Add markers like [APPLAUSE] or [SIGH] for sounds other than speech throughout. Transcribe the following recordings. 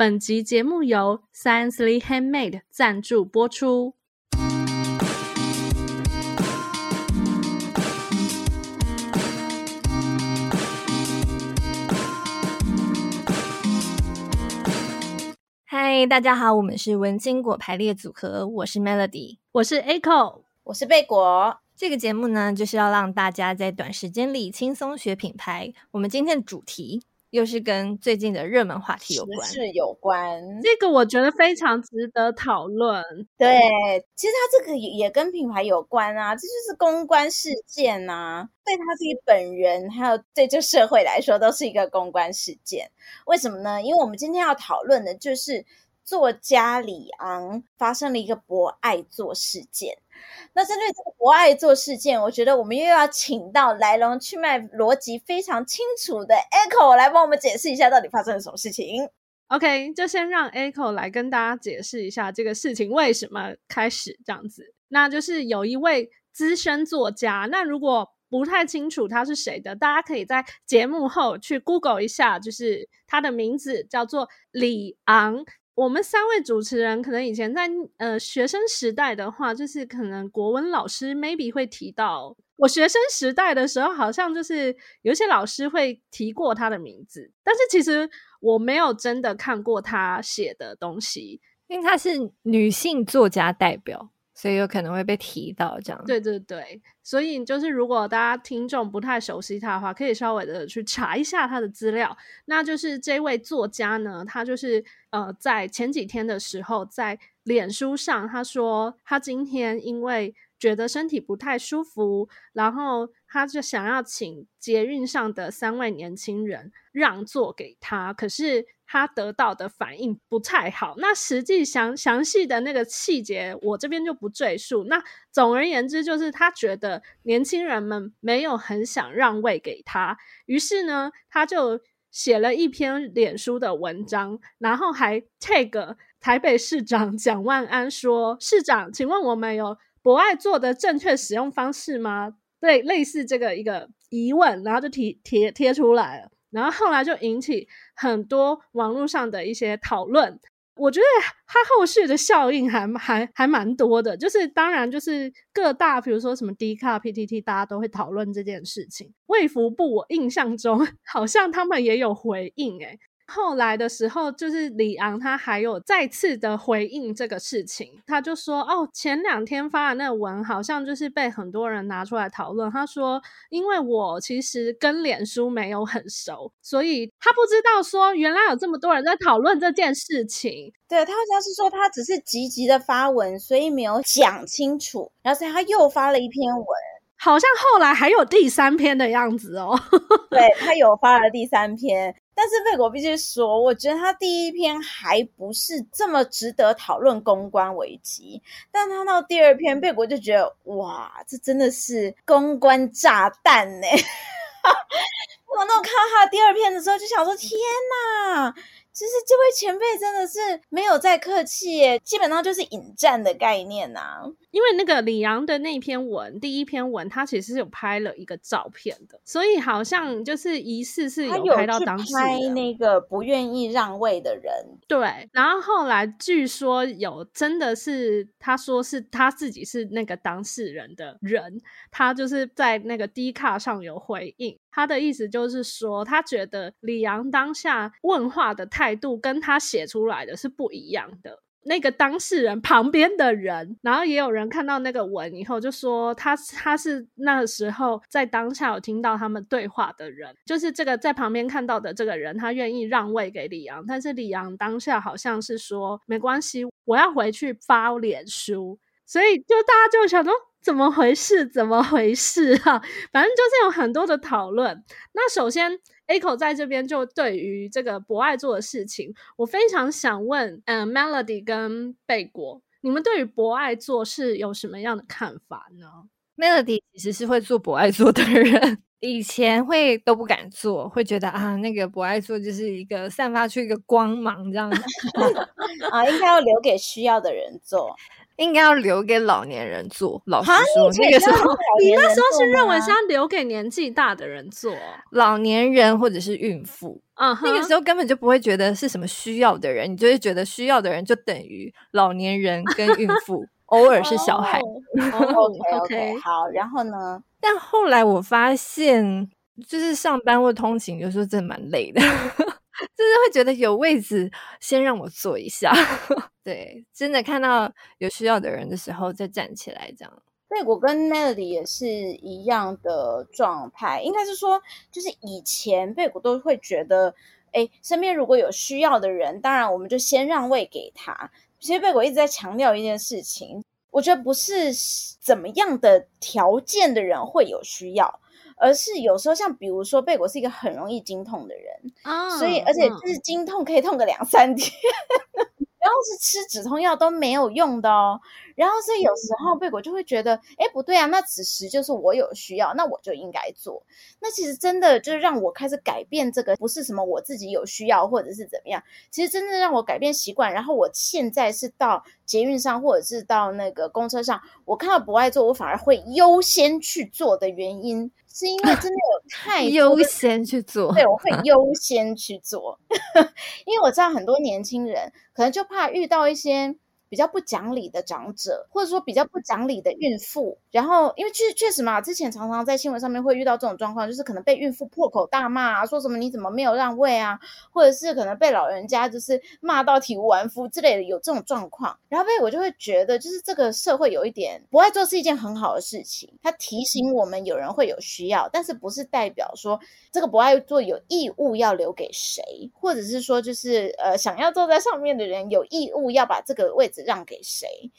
本集节目由 Sciencely Handmade 赞助播出。嗨，大家好，我们是文青果排列组合，我是 Melody，我是 Echo，我是贝果。这个节目呢，就是要让大家在短时间里轻松学品牌。我们今天的主题又是跟最近的热门话题有关，是有关。这个我觉得非常值得讨论。对，其实它这个也跟品牌有关啊，这就是公关事件啊，对他自己本人，还有对这社会来说，都是一个公关事件。为什么呢？因为我们今天要讨论的就是作家李昂发生了一个博爱座事件。那针对这个博爱座事件，我觉得我们又要请到来龙去脉、逻辑非常清楚的 Echo 来帮我们解释一下，到底发生了什么事情。OK，就先让 Echo 来跟大家解释一下这个事情为什么开始这样子。那就是有一位资深作家，那如果不太清楚他是谁的，大家可以在节目后去 Google 一下，就是他的名字叫做李昂。我们三位主持人可能以前在呃学生时代的话，就是可能国文老师 maybe 会提到。我学生时代的时候，好像就是有些老师会提过他的名字，但是其实我没有真的看过他写的东西，因为他是女性作家代表。所以有可能会被提到这样。对对对，所以就是如果大家听众不太熟悉他的话，可以稍微的去查一下他的资料。那就是这位作家呢，他就是呃，在前几天的时候，在脸书上他说，他今天因为觉得身体不太舒服，然后他就想要请捷运上的三位年轻人让座给他，可是。他得到的反应不太好，那实际详详细的那个细节，我这边就不赘述。那总而言之，就是他觉得年轻人们没有很想让位给他，于是呢，他就写了一篇脸书的文章，然后还 tag 台北市长蒋万安说：“市长，请问我们有博爱座的正确使用方式吗？”对，类似这个一个疑问，然后就贴贴贴出来了。然后后来就引起很多网络上的一些讨论，我觉得它后续的效应还还还蛮多的。就是当然就是各大，比如说什么 D 卡、PTT，大家都会讨论这件事情。卫福部我印象中 [LAUGHS] 好像他们也有回应，诶后来的时候，就是李昂他还有再次的回应这个事情，他就说：“哦，前两天发的那个文好像就是被很多人拿出来讨论。”他说：“因为我其实跟脸书没有很熟，所以他不知道说原来有这么多人在讨论这件事情。”对，他好像是说他只是积极的发文，所以没有讲清楚，然后所以他又发了一篇文，好像后来还有第三篇的样子哦。[LAUGHS] 对，他有发了第三篇。但是贝果必须说，我觉得他第一篇还不是这么值得讨论公关危机，但他到第二篇，贝果就觉得哇，这真的是公关炸弹呢！[LAUGHS] 我那我看到他第二篇的时候，就想说天哪！其实这位前辈真的是没有在客气耶，基本上就是引战的概念呐、啊。因为那个李阳的那篇文，第一篇文他其实是有拍了一个照片的，所以好像就是疑似是有拍到当时拍那个不愿意让位的人。对，然后后来据说有真的是他说是他自己是那个当事人的人，他就是在那个 D 卡上有回应。他的意思就是说，他觉得李昂当下问话的态度跟他写出来的是不一样的。那个当事人旁边的人，然后也有人看到那个文以后，就说他他是那个时候在当下有听到他们对话的人，就是这个在旁边看到的这个人，他愿意让位给李昂，但是李昂当下好像是说没关系，我要回去发脸书，所以就大家就想说。怎么回事？怎么回事啊？[LAUGHS] 反正就是有很多的讨论。那首先，Echo 在这边就对于这个博爱做的事情，我非常想问，嗯、呃，Melody 跟贝果，你们对于博爱做是有什么样的看法呢？Melody 其实是会做博爱做的人，[LAUGHS] 以前会都不敢做，会觉得啊，那个博爱做就是一个散发出一个光芒这样子，[LAUGHS] 啊，应该要留给需要的人做。应该要留给老年人做。老实说，那个时候你那时候是认为是要留给年纪大的人做，老年人或者是孕妇。嗯、uh，huh. 那个时候根本就不会觉得是什么需要的人，你就会觉得需要的人就等于老年人跟孕妇，[LAUGHS] 偶尔是小孩。[LAUGHS] Oh, [LAUGHS] OK OK，好，然后呢？但后来我发现，就是上班或通勤有时候真的蛮累的。就是会觉得有位置，先让我坐一下。[LAUGHS] 对，真的看到有需要的人的时候再站起来，这样。对，我跟 Melody 也是一样的状态。应该是说，就是以前贝果都会觉得，哎，身边如果有需要的人，当然我们就先让位给他。其实贝果一直在强调一件事情，我觉得不是怎么样的条件的人会有需要。而是有时候像比如说贝果是一个很容易经痛的人，oh, 所以而且就是经痛可以痛个两三天，嗯、[LAUGHS] 然后是吃止痛药都没有用的哦。然后所以有时候贝果就会觉得，哎，不对啊，那此时就是我有需要，那我就应该做。那其实真的就是让我开始改变这个，不是什么我自己有需要或者是怎么样，其实真正让我改变习惯。然后我现在是到捷运上或者是到那个公车上，我看到不爱做，我反而会优先去做的原因，是因为真的有 [LAUGHS] 太优先去做，对，我会优先去做，[LAUGHS] 因为我知道很多年轻人可能就怕遇到一些。比较不讲理的长者，或者说比较不讲理的孕妇，然后因为确确实嘛，之前常常在新闻上面会遇到这种状况，就是可能被孕妇破口大骂啊，说什么你怎么没有让位啊，或者是可能被老人家就是骂到体无完肤之类的，有这种状况。然后被我就会觉得，就是这个社会有一点不爱做是一件很好的事情，它提醒我们有人会有需要，但是不是代表说这个不爱做有义务要留给谁，或者是说就是呃想要坐在上面的人有义务要把这个位置。让给谁？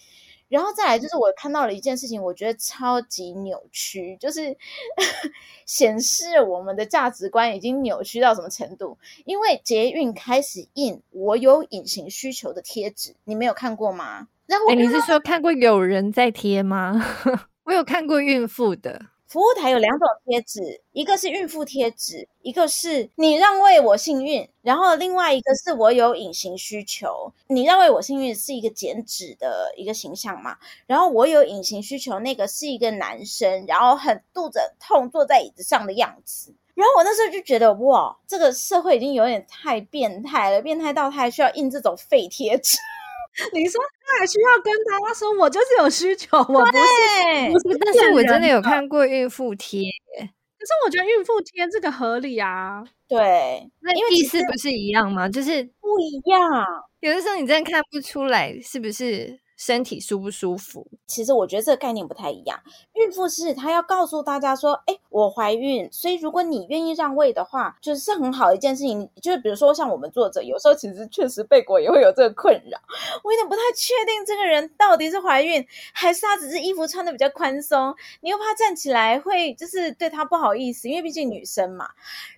然后再来就是我看到了一件事情，我觉得超级扭曲，就是 [LAUGHS] 显示我们的价值观已经扭曲到什么程度？因为捷运开始印“我有隐形需求”的贴纸，你没有看过吗？然后诶，你是说看过有人在贴吗？[LAUGHS] 我有看过孕妇的。服务台有两种贴纸，一个是孕妇贴纸，一个是你让位我幸运，然后另外一个是我有隐形需求。你让位我幸运是一个减脂的一个形象嘛，然后我有隐形需求，那个是一个男生，然后很肚子痛坐在椅子上的样子。然后我那时候就觉得哇，这个社会已经有点太变态了，变态到他还需要印这种废贴纸。你说他还需要跟他说，我就是有需求，我不是，不是，但是我真的有看过孕妇贴，可是我觉得孕妇贴这个合理啊，对，那意思不是一样吗？就是不一样，有的时候你真的看不出来是不是。身体舒不舒服？其实我觉得这个概念不太一样。孕妇是她要告诉大家说：“哎，我怀孕，所以如果你愿意让位的话，就是很好一件事情。”就是比如说像我们作者，有时候其实确实贝果也会有这个困扰。我有点不太确定这个人到底是怀孕，还是她只是衣服穿的比较宽松。你又怕站起来会就是对她不好意思，因为毕竟女生嘛。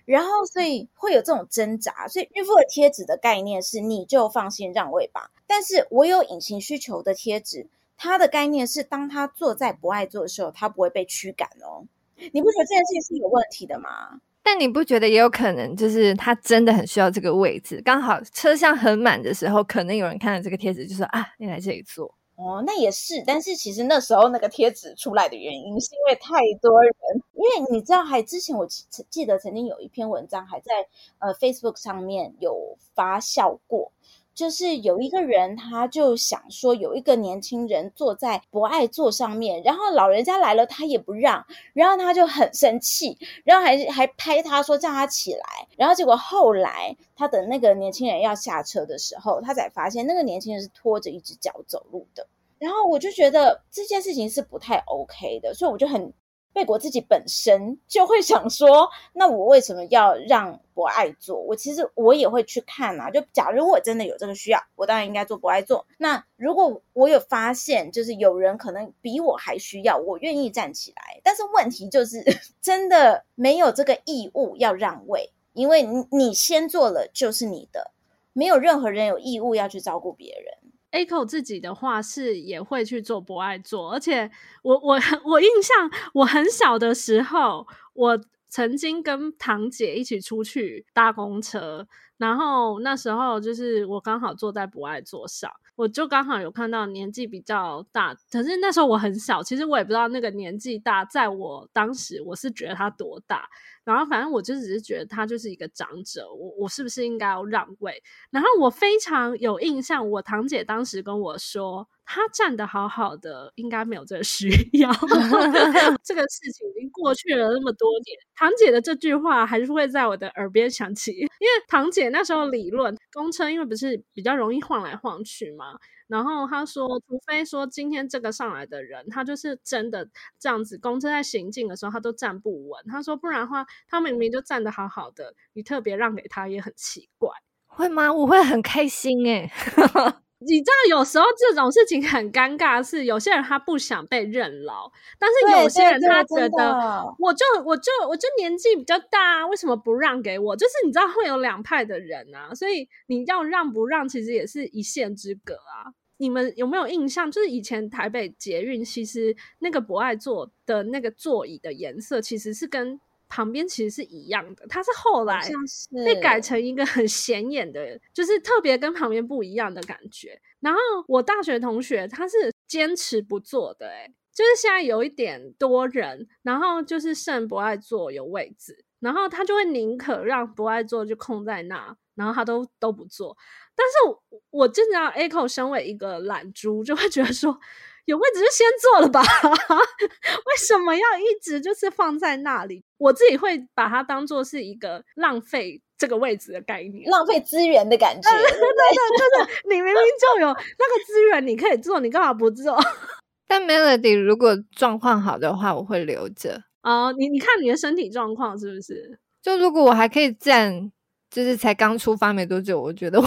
然后所以会有这种挣扎。所以孕妇的贴纸的概念是：你就放心让位吧。但是我有隐形需求的贴纸，它的概念是，当他坐在不爱坐的时候，他不会被驱赶哦。你不觉得这件事情是有问题的吗？但你不觉得也有可能，就是他真的很需要这个位置，刚好车厢很满的时候，可能有人看到这个贴纸，就说啊，你来这里坐。哦，那也是。但是其实那时候那个贴纸出来的原因，是因为太多人，因为你知道，还之前我记得曾经有一篇文章还在呃 Facebook 上面有发酵过。就是有一个人，他就想说，有一个年轻人坐在不爱坐上面，然后老人家来了，他也不让，然后他就很生气，然后还还拍他说叫他起来，然后结果后来他等那个年轻人要下车的时候，他才发现那个年轻人是拖着一只脚走路的，然后我就觉得这件事情是不太 OK 的，所以我就很。贝果自己本身就会想说，那我为什么要让不爱做？我其实我也会去看啊。就假如我真的有这个需要，我当然应该做不爱做。那如果我有发现，就是有人可能比我还需要，我愿意站起来。但是问题就是，[LAUGHS] 真的没有这个义务要让位，因为你你先做了就是你的，没有任何人有义务要去照顾别人。Echo 自己的话是也会去做不爱做，而且我我我印象我很小的时候，我曾经跟堂姐一起出去搭公车，然后那时候就是我刚好坐在博爱座上，我就刚好有看到年纪比较大，可是那时候我很小，其实我也不知道那个年纪大，在我当时我是觉得他多大。然后反正我就只是觉得他就是一个长者，我我是不是应该要让位？然后我非常有印象，我堂姐当时跟我说，他站得好好的，应该没有这个需要。[LAUGHS] 这个事情已经过去了那么多年，堂姐的这句话还是会在我的耳边响起，因为堂姐那时候理论公车，因为不是比较容易晃来晃去嘛。然后他说，除非说今天这个上来的人，他就是真的这样子，公车在行进的时候他都站不稳。他说，不然的话，他明明就站得好好的，你特别让给他也很奇怪，会吗？我会很开心哎。[LAUGHS] 你知道，有时候这种事情很尴尬，是有些人他不想被认老，但是有些人他觉得，我就我就我就年纪比较大，为什么不让给我？就是你知道会有两派的人啊，所以你要让不让，其实也是一线之隔啊。你们有没有印象？就是以前台北捷运，其实那个博爱座的那个座椅的颜色，其实是跟旁边其实是一样的。它是后来被改成一个很显眼的，就是特别跟旁边不一样的感觉。然后我大学同学他是坚持不做的，欸，诶就是现在有一点多人，然后就是剩不爱坐有位置，然后他就会宁可让不爱坐就空在那，然后他都都不坐。但是我，我真的要 Echo 身为一个懒猪，就会觉得说有位置就先坐了吧，[LAUGHS] 为什么要一直就是放在那里？我自己会把它当做是一个浪费这个位置的概念，浪费资源的感觉。对对对，就是你明明就有 [LAUGHS] 那个资源，你可以做，你干嘛不做？[LAUGHS] 但 Melody 如果状况好的话，我会留着。哦，你你看你的身体状况是不是？就如果我还可以站。就是才刚出发没多久，我觉得我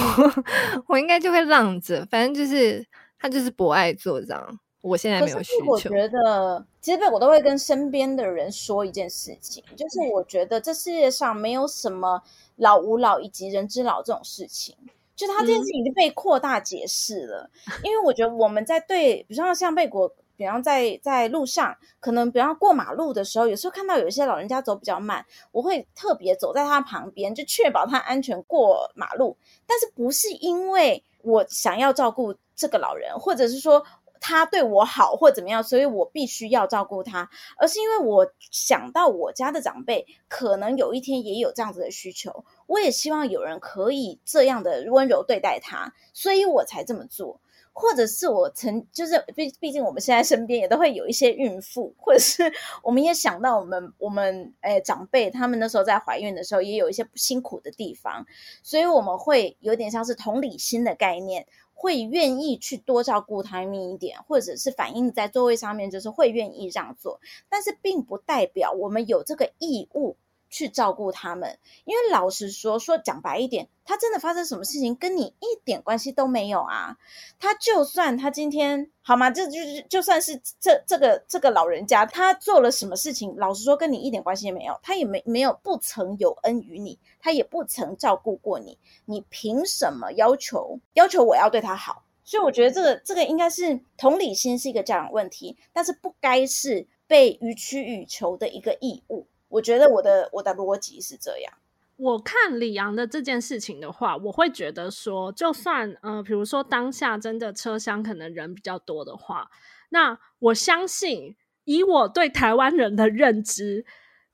我应该就会让着，反正就是他就是不爱做这样。我现在没有需求。我觉得其实我都会跟身边的人说一件事情，就是我觉得这世界上没有什么老吾老以及人之老这种事情，就他这件事情已经被扩大解释了。嗯、因为我觉得我们在对，比如说像贝果。比方在在路上，可能比方过马路的时候，有时候看到有一些老人家走比较慢，我会特别走在他旁边，就确保他安全过马路。但是不是因为我想要照顾这个老人，或者是说他对我好或怎么样，所以我必须要照顾他，而是因为我想到我家的长辈可能有一天也有这样子的需求，我也希望有人可以这样的温柔对待他，所以我才这么做。或者是我曾就是毕毕竟我们现在身边也都会有一些孕妇，或者是我们也想到我们我们诶长辈他们那时候在怀孕的时候也有一些辛苦的地方，所以我们会有点像是同理心的概念，会愿意去多照顾他们一点，或者是反映在座位上面，就是会愿意让座，但是并不代表我们有这个义务。去照顾他们，因为老实说，说讲白一点，他真的发生什么事情跟你一点关系都没有啊。他就算他今天好吗？这就是就算是这这个这个老人家他做了什么事情，老实说跟你一点关系也没有，他也没没有不曾有恩于你，他也不曾照顾过你，你凭什么要求要求我要对他好？所以我觉得这个这个应该是同理心是一个教养问题，但是不该是被予取予求的一个义务。我觉得我的我的逻辑是这样。我看李阳的这件事情的话，我会觉得说，就算呃，比如说当下真的车厢可能人比较多的话，那我相信以我对台湾人的认知，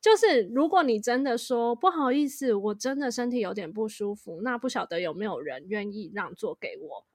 就是如果你真的说不好意思，我真的身体有点不舒服，那不晓得有没有人愿意让座给我？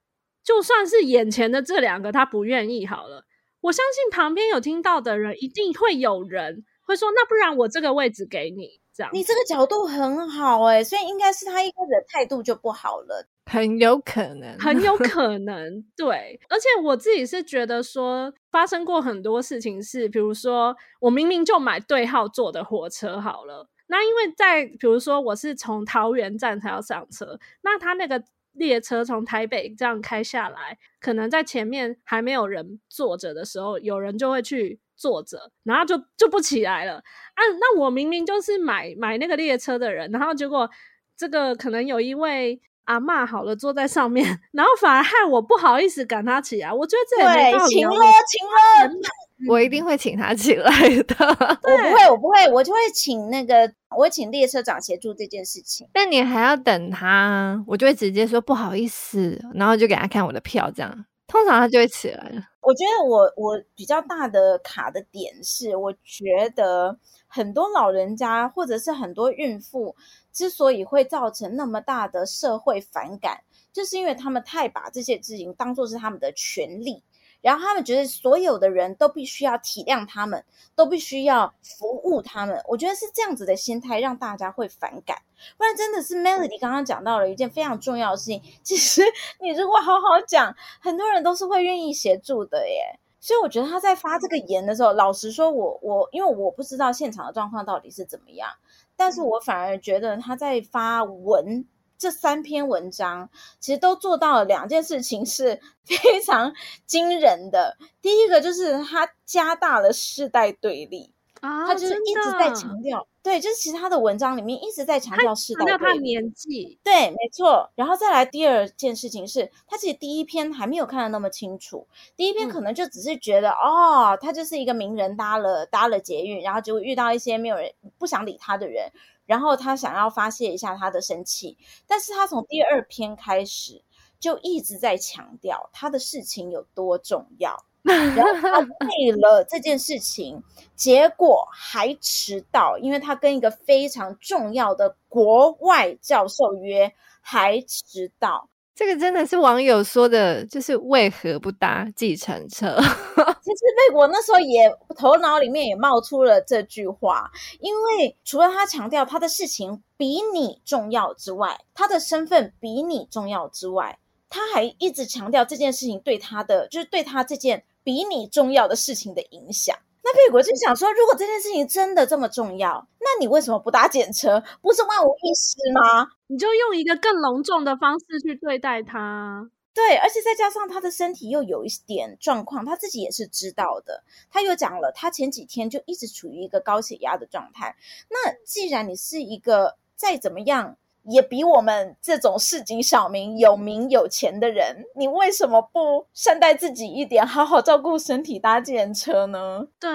就算是眼前的这两个他不愿意好了，我相信旁边有听到的人一定会有人。会说，那不然我这个位置给你，这样。你这个角度很好哎、欸，所以应该是他一开始的态度就不好了，很有可能，很有 [LAUGHS] 可能，对。而且我自己是觉得说，发生过很多事情是，比如说我明明就买对号坐的火车好了，那因为在比如说我是从桃园站才要上车，那他那个列车从台北这样开下来，可能在前面还没有人坐着的时候，有人就会去。坐着，然后就就不起来了啊！那我明明就是买买那个列车的人，然后结果这个可能有一位阿嬷好了坐在上面，[LAUGHS] 然后反而害我不好意思赶他起来。我觉得这也没道理。对，情勒情勒，我一定会请他起来的。[LAUGHS] 我不会，我不会，我就会请那个，我会请列车长协助这件事情。但你还要等他，我就会直接说不好意思，然后就给他看我的票，这样通常他就会起来了。我觉得我我比较大的卡的点是，我觉得很多老人家或者是很多孕妇之所以会造成那么大的社会反感，就是因为他们太把这些事情当做是他们的权利。然后他们觉得所有的人都必须要体谅他们，都必须要服务他们。我觉得是这样子的心态让大家会反感。不然真的是 Melody 刚刚讲到了一件非常重要的事情。其实你如果好好讲，很多人都是会愿意协助的耶。所以我觉得他在发这个言的时候，老实说我，我因为我不知道现场的状况到底是怎么样，但是我反而觉得他在发文。这三篇文章其实都做到了两件事情，是非常惊人的。第一个就是他加大了世代对立啊，他就是一直在强调，对，就是其他的文章里面一直在强调世代对立，他年纪，对，没错。然后再来第二件事情是，他其实第一篇还没有看得那么清楚，第一篇可能就只是觉得、嗯、哦，他就是一个名人搭了搭了捷运，然后就遇到一些没有人不想理他的人。然后他想要发泄一下他的生气，但是他从第二篇开始就一直在强调他的事情有多重要，[LAUGHS] 然后他为了这件事情，结果还迟到，因为他跟一个非常重要的国外教授约，还迟到。这个真的是网友说的，就是为何不搭计程车？[LAUGHS] 其实贝果那时候也头脑里面也冒出了这句话，因为除了他强调他的事情比你重要之外，他的身份比你重要之外，他还一直强调这件事情对他的，就是对他这件比你重要的事情的影响。那贝果就想说，如果这件事情真的这么重要，那你为什么不搭检车？不是万无一失吗？你就用一个更隆重的方式去对待他。对，而且再加上他的身体又有一点状况，他自己也是知道的。他又讲了，他前几天就一直处于一个高血压的状态。那既然你是一个再怎么样，也比我们这种市井小民有名有钱的人，你为什么不善待自己一点，好好照顾身体，搭计程车呢？对，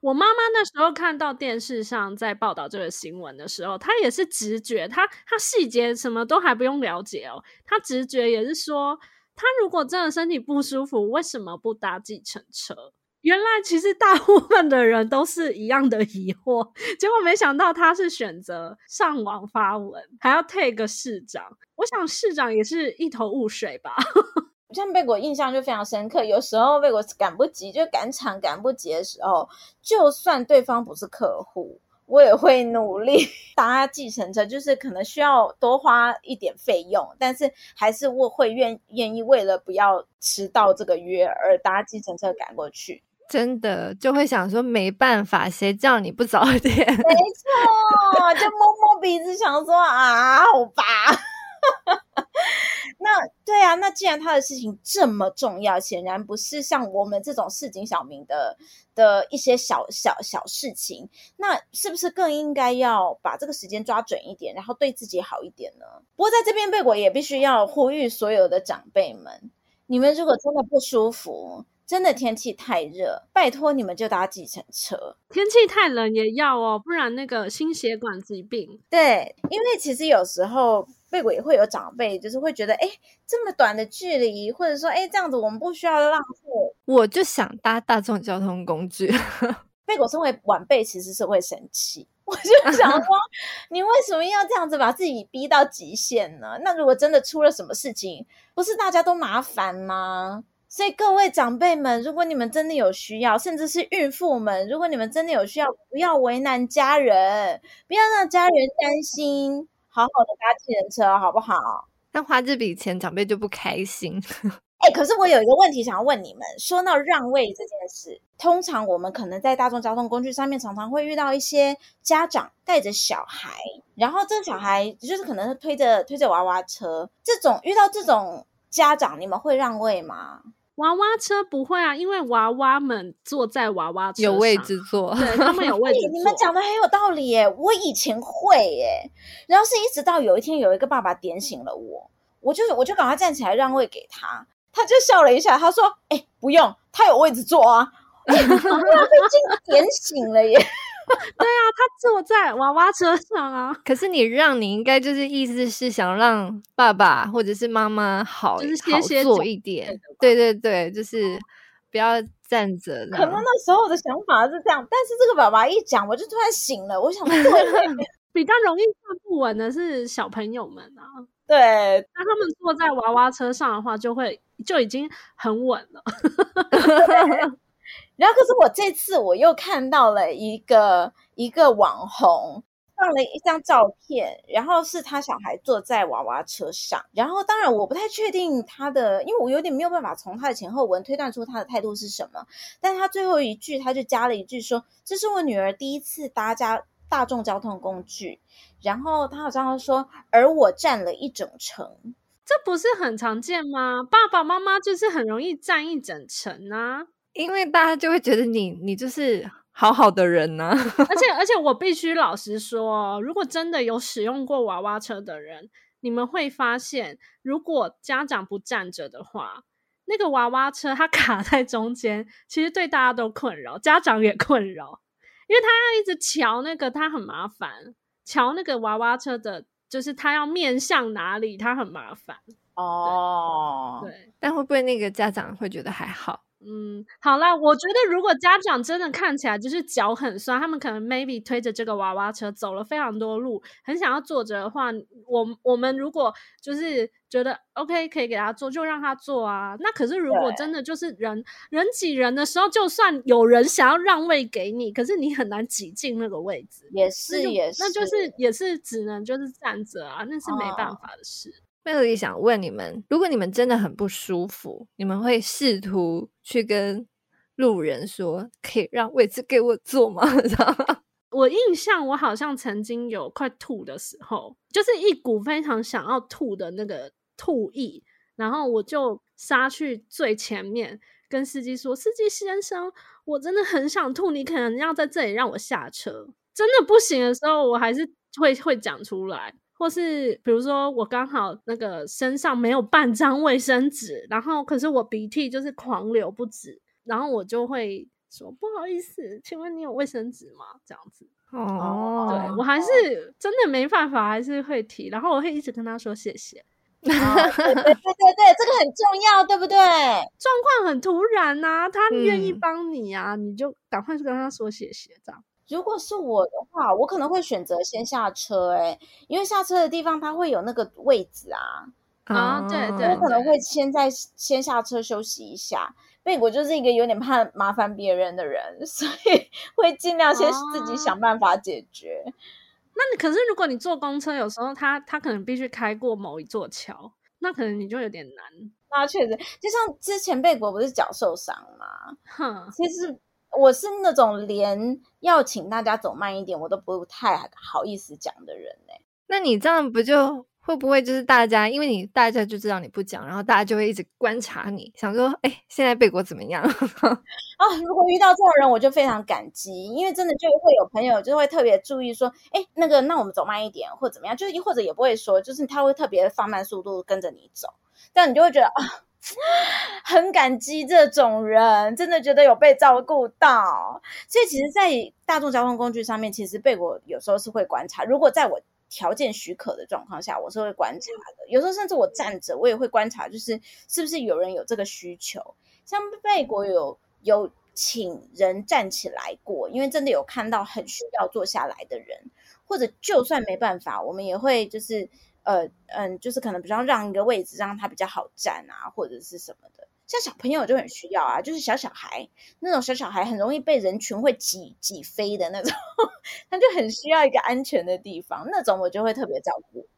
我妈妈那时候看到电视上在报道这个新闻的时候，她也是直觉，她她细节什么都还不用了解哦，她直觉也是说，她如果真的身体不舒服，为什么不搭计程车？原来其实大部分的人都是一样的疑惑，结果没想到他是选择上网发文，还要 tag 市长。我想市长也是一头雾水吧。[LAUGHS] 像贝果印象就非常深刻，有时候贝果赶不及，就赶场赶不及的时候，就算对方不是客户，我也会努力 [LAUGHS] 搭计程车，就是可能需要多花一点费用，但是还是我会愿愿意为了不要迟到这个约而搭计程车赶过去。真的就会想说没办法，谁叫你不早点？没错，就摸摸鼻子想说啊，好吧。[LAUGHS] 那对啊，那既然他的事情这么重要，显然不是像我们这种市井小民的的一些小小小事情，那是不是更应该要把这个时间抓准一点，然后对自己好一点呢？不过在这边贝果也必须要呼吁所有的长辈们，你们如果真的不舒服。真的天气太热，拜托你们就搭计程车。天气太冷也要哦，不然那个心血管疾病。对，因为其实有时候贝果也会有长辈，就是会觉得，哎，这么短的距离，或者说，哎，这样子我们不需要浪费。我就想搭大众交通工具。[LAUGHS] 贝果身为晚辈，其实是会生气。[LAUGHS] 我就想说，你为什么要这样子把自己逼到极限呢？那如果真的出了什么事情，不是大家都麻烦吗？所以各位长辈们，如果你们真的有需要，甚至是孕妇们，如果你们真的有需要，不要为难家人，不要让家人担心，好好的搭计程车，好不好？那花这笔钱，长辈就不开心。[LAUGHS] 哎、欸，可是我有一个问题想要问你们，说到让位这件事，通常我们可能在大众交通工具上面，常常会遇到一些家长带着小孩，然后这个小孩就是可能是推着推着娃娃车，这种遇到这种家长，你们会让位吗？娃娃车不会啊，因为娃娃们坐在娃娃车有位置坐，对，他们有位置坐。你们讲的很有道理耶，我以前会耶，然后是一直到有一天有一个爸爸点醒了我，我就我就赶快站起来让位给他，他就笑了一下，他说：“哎，不用，他有位置坐啊。”被惊 [LAUGHS] 点醒了耶！[LAUGHS] 对啊，他坐在娃娃车上啊。[LAUGHS] 可是你让你应该就是意思是想让爸爸或者是妈妈好，就是歇歇坐一点。对对对，就是不要站着。可能那时候的想法是这样，但是这个爸爸一讲，我就突然醒了。我想对，[LAUGHS] 比较容易站不稳的是小朋友们啊。对，那他们坐在娃娃车上的话，就会就已经很稳了。然后，可是我这次我又看到了一个一个网红放了一张照片，然后是他小孩坐在娃娃车上，然后当然我不太确定他的，因为我有点没有办法从他的前后文推断出他的态度是什么。但他最后一句他就加了一句说：“这是我女儿第一次搭家大众交通工具。”然后他好像说：“而我占了一整程，这不是很常见吗？爸爸妈妈就是很容易占一整程啊。”因为大家就会觉得你你就是好好的人呢、啊，而且而且我必须老实说，如果真的有使用过娃娃车的人，你们会发现，如果家长不站着的话，那个娃娃车它 [LAUGHS] 卡在中间，其实对大家都困扰，家长也困扰，因为他要一直瞧那个，他很麻烦，瞧那个娃娃车的，就是他要面向哪里，他很麻烦哦。对，但会不会那个家长会觉得还好？嗯，好啦，我觉得如果家长真的看起来就是脚很酸，他们可能 maybe 推着这个娃娃车走了非常多路，很想要坐着的话，我我们如果就是觉得 OK 可以给他坐，就让他坐啊。那可是如果真的就是人人挤人的时候，就算有人想要让位给你，可是你很难挤进那个位置，也是也是，那就是也是只能就是站着啊，那是没办法的事。哦 Melody 想问你们，如果你们真的很不舒服，你们会试图去跟路人说，可以让位置给我坐吗？[LAUGHS] 我印象，我好像曾经有快吐的时候，就是一股非常想要吐的那个吐意，然后我就杀去最前面，跟司机说：“司机先生，我真的很想吐，你可能要在这里让我下车。”真的不行的时候，我还是会会讲出来。或是比如说我刚好那个身上没有半张卫生纸，然后可是我鼻涕就是狂流不止，然后我就会说不好意思，请问你有卫生纸吗？这样子哦，对我还是真的没办法，还是会提，然后我会一直跟他说谢谢。[LAUGHS] 哦、对对对对对，这个很重要，对不对？状况很突然呐、啊，他愿意帮你啊，嗯、你就赶快去跟他说谢谢，这样。如果是我的话，我可能会选择先下车，欸，诶，因为下车的地方它会有那个位置啊，啊，对对，我可能会先在先下车休息一下。贝果就是一个有点怕麻烦别人的人，[LAUGHS] 所以会尽量先自己想办法解决。啊、那你可是如果你坐公车，有时候他他可能必须开过某一座桥，那可能你就有点难。那确实，就像之前贝果不是脚受伤吗？哼，其实。我是那种连要请大家走慢一点，我都不太好意思讲的人呢、欸。那你这样不就会不会就是大家，因为你大家就知道你不讲，然后大家就会一直观察你，想说，哎、欸，现在贝果怎么样？啊，[LAUGHS] 如果遇到这种人，我就非常感激，因为真的就会有朋友就会特别注意说，哎、欸，那个，那我们走慢一点，或怎么样，就是或者也不会说，就是他会特别放慢速度跟着你走，这样你就会觉得啊。很感激这种人，真的觉得有被照顾到。所以其实，在大众交通工具上面，其实贝果有时候是会观察。如果在我条件许可的状况下，我是会观察的。有时候甚至我站着，我也会观察，就是是不是有人有这个需求。像贝果有有请人站起来过，因为真的有看到很需要坐下来的人，或者就算没办法，我们也会就是。呃嗯，就是可能比较让一个位置，让他比较好站啊，或者是什么的。像小朋友就很需要啊，就是小小孩那种小小孩很容易被人群会挤挤飞的那种，[LAUGHS] 他就很需要一个安全的地方，那种我就会特别照顾。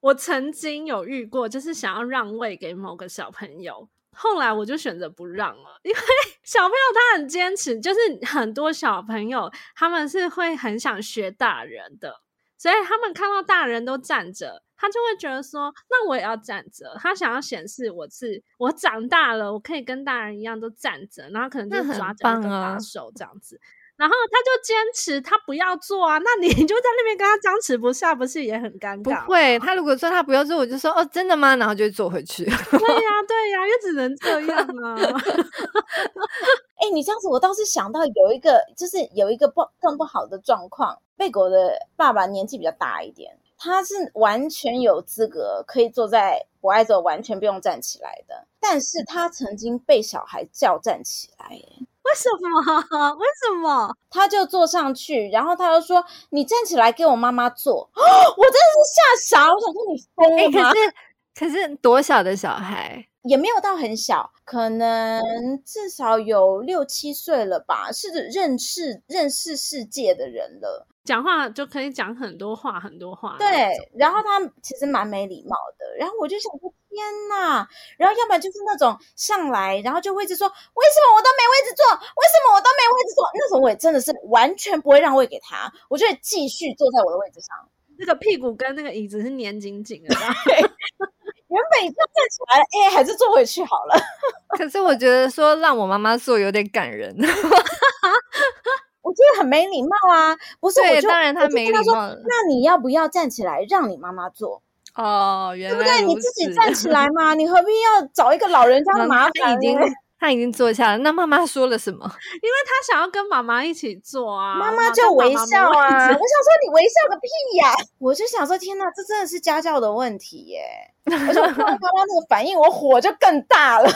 我曾经有遇过，就是想要让位给某个小朋友，后来我就选择不让了，因为 [LAUGHS] 小朋友他很坚持，就是很多小朋友他们是会很想学大人的，所以他们看到大人都站着。他就会觉得说，那我也要站着。他想要显示我是我长大了，我可以跟大人一样都站着，然后可能就抓着那个把手这样子。然后他就坚持他不要做啊，那你就在那边跟他僵持不下，不是也很尴尬？不会，他如果说他不要做，我就说哦，真的吗？然后就坐回去。对呀，对呀，也只能这样啊。[LAUGHS] 哎、欸，你这样子，我倒是想到有一个，就是有一个不更不好的状况。贝果的爸爸年纪比较大一点，他是完全有资格可以坐在博爱座，完全不用站起来的。但是他曾经被小孩叫站起来，为什么？[LAUGHS] 为什么？他就坐上去，然后他就说：“你站起来给我妈妈坐。”哦，[GASPS] 我真的是吓傻，我想说你疯了吗？欸，可是，可是多小的小孩？也没有到很小，可能至少有六七岁了吧，是认识认识世界的人了，讲话就可以讲很多话，很多话。对，然后他其实蛮没礼貌的，然后我就想说天哪，然后要不然就是那种上来，然后就会一直说为什么我都没位置坐，为什么我都没位置坐，那种我也真的是完全不会让位给他，我就会继续坐在我的位置上，那个屁股跟那个椅子是粘紧紧的。原本已经站起来了，哎，还是坐回去好了。[LAUGHS] 可是我觉得说让我妈妈坐有点感人，[LAUGHS] 我觉得很没礼貌啊。不是，我就当然他没礼貌。那你要不要站起来让你妈妈坐？哦，原来对不对？你自己站起来嘛，你何必要找一个老人家的麻烦？已经他已经坐下了。那妈妈说了什么？[LAUGHS] 因为他想要跟妈妈一起坐啊。妈妈就微笑啊。[LAUGHS] 我想说你微笑个屁呀！我就想说，天哪，这真的是家教的问题耶。我就看到妈妈那个反应，我火就更大了。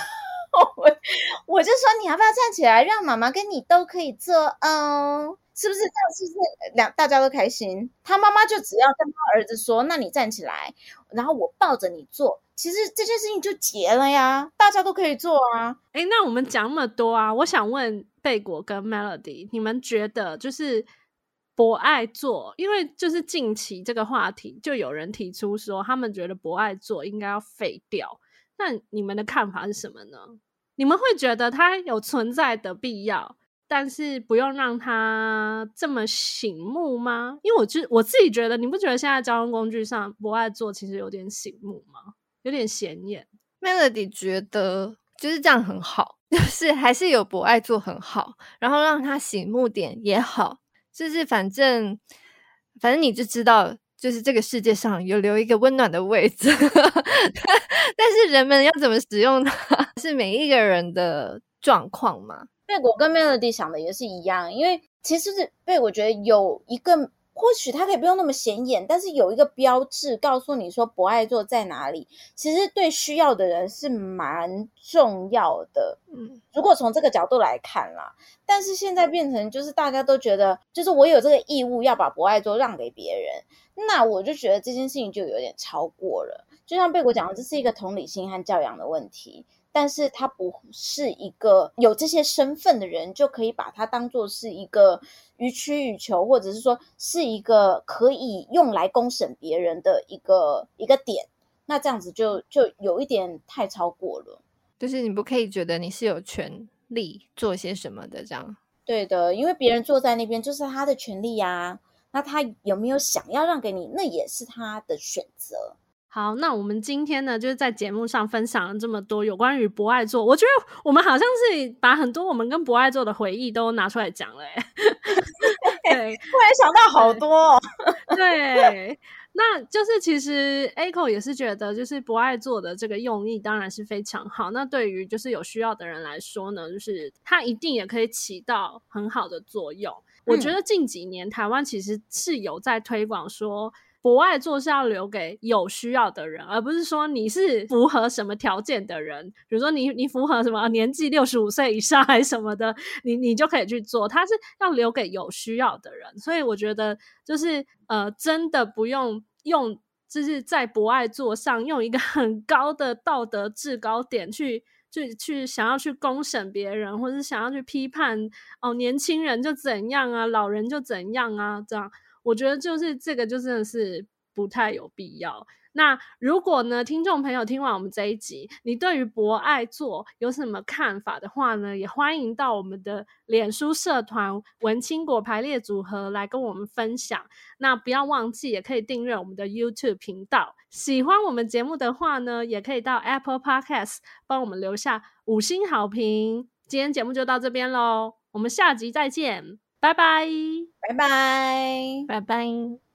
我 [LAUGHS] 我就说，你要不要站起来，让妈妈跟你都可以做？嗯，是不是这样？是不是两大家都开心？他妈妈就只要跟他儿子说：“那你站起来，然后我抱着你做。”其实这件事情就结了呀，大家都可以做啊。诶，那我们讲那么多啊，我想问贝果跟 Melody，你们觉得就是？博爱做，因为就是近期这个话题，就有人提出说，他们觉得博爱做应该要废掉。那你们的看法是什么呢？你们会觉得它有存在的必要，但是不用让它这么醒目吗？因为我就我自己觉得，你不觉得现在交通工具上博爱座其实有点醒目吗？有点显眼。Melody 觉得就是这样很好，[LAUGHS] 就是还是有博爱座很好，然后让它醒目点也好。就是反正，反正你就知道，就是这个世界上有留一个温暖的位置，[LAUGHS] 但是人们要怎么使用它，是每一个人的状况嘛。贝果跟 Melody 想的也是一样，因为其实是贝果觉得有一个。或许它可以不用那么显眼，但是有一个标志告诉你说博爱座在哪里，其实对需要的人是蛮重要的。嗯，如果从这个角度来看啦，但是现在变成就是大家都觉得，就是我有这个义务要把博爱座让给别人，那我就觉得这件事情就有点超过了。就像贝果讲的，这是一个同理心和教养的问题。但是他不是一个有这些身份的人，就可以把它当做是一个予取予求，或者是说是一个可以用来公审别人的一个一个点。那这样子就就有一点太超过了。就是你不可以觉得你是有权利做些什么的，这样。对的，因为别人坐在那边就是他的权利呀。那他有没有想要让给你，那也是他的选择。好，那我们今天呢，就是在节目上分享了这么多有关于博爱座，我觉得我们好像是把很多我们跟博爱座的回忆都拿出来讲了，哎，对，突然想到好多哦，对，那就是其实 Echo 也是觉得，就是博爱座的这个用意当然是非常好，那对于就是有需要的人来说呢，就是它一定也可以起到很好的作用。嗯、我觉得近几年台湾其实是有在推广说。博爱座是要留给有需要的人，而不是说你是符合什么条件的人，比如说你你符合什么年纪六十五岁以上还是什么的，你你就可以去做。他是要留给有需要的人，所以我觉得就是呃，真的不用用，就是在博爱座上用一个很高的道德制高点去去去想要去公审别人，或者是想要去批判哦，年轻人就怎样啊，老人就怎样啊，这样。我觉得就是这个，就真的是不太有必要。那如果呢，听众朋友听完我们这一集，你对于博爱座有什么看法的话呢，也欢迎到我们的脸书社团“文青果排列组合”来跟我们分享。那不要忘记，也可以订阅我们的 YouTube 频道。喜欢我们节目的话呢，也可以到 Apple Podcast 帮我们留下五星好评。今天节目就到这边喽，我们下集再见。拜拜，拜拜，拜拜。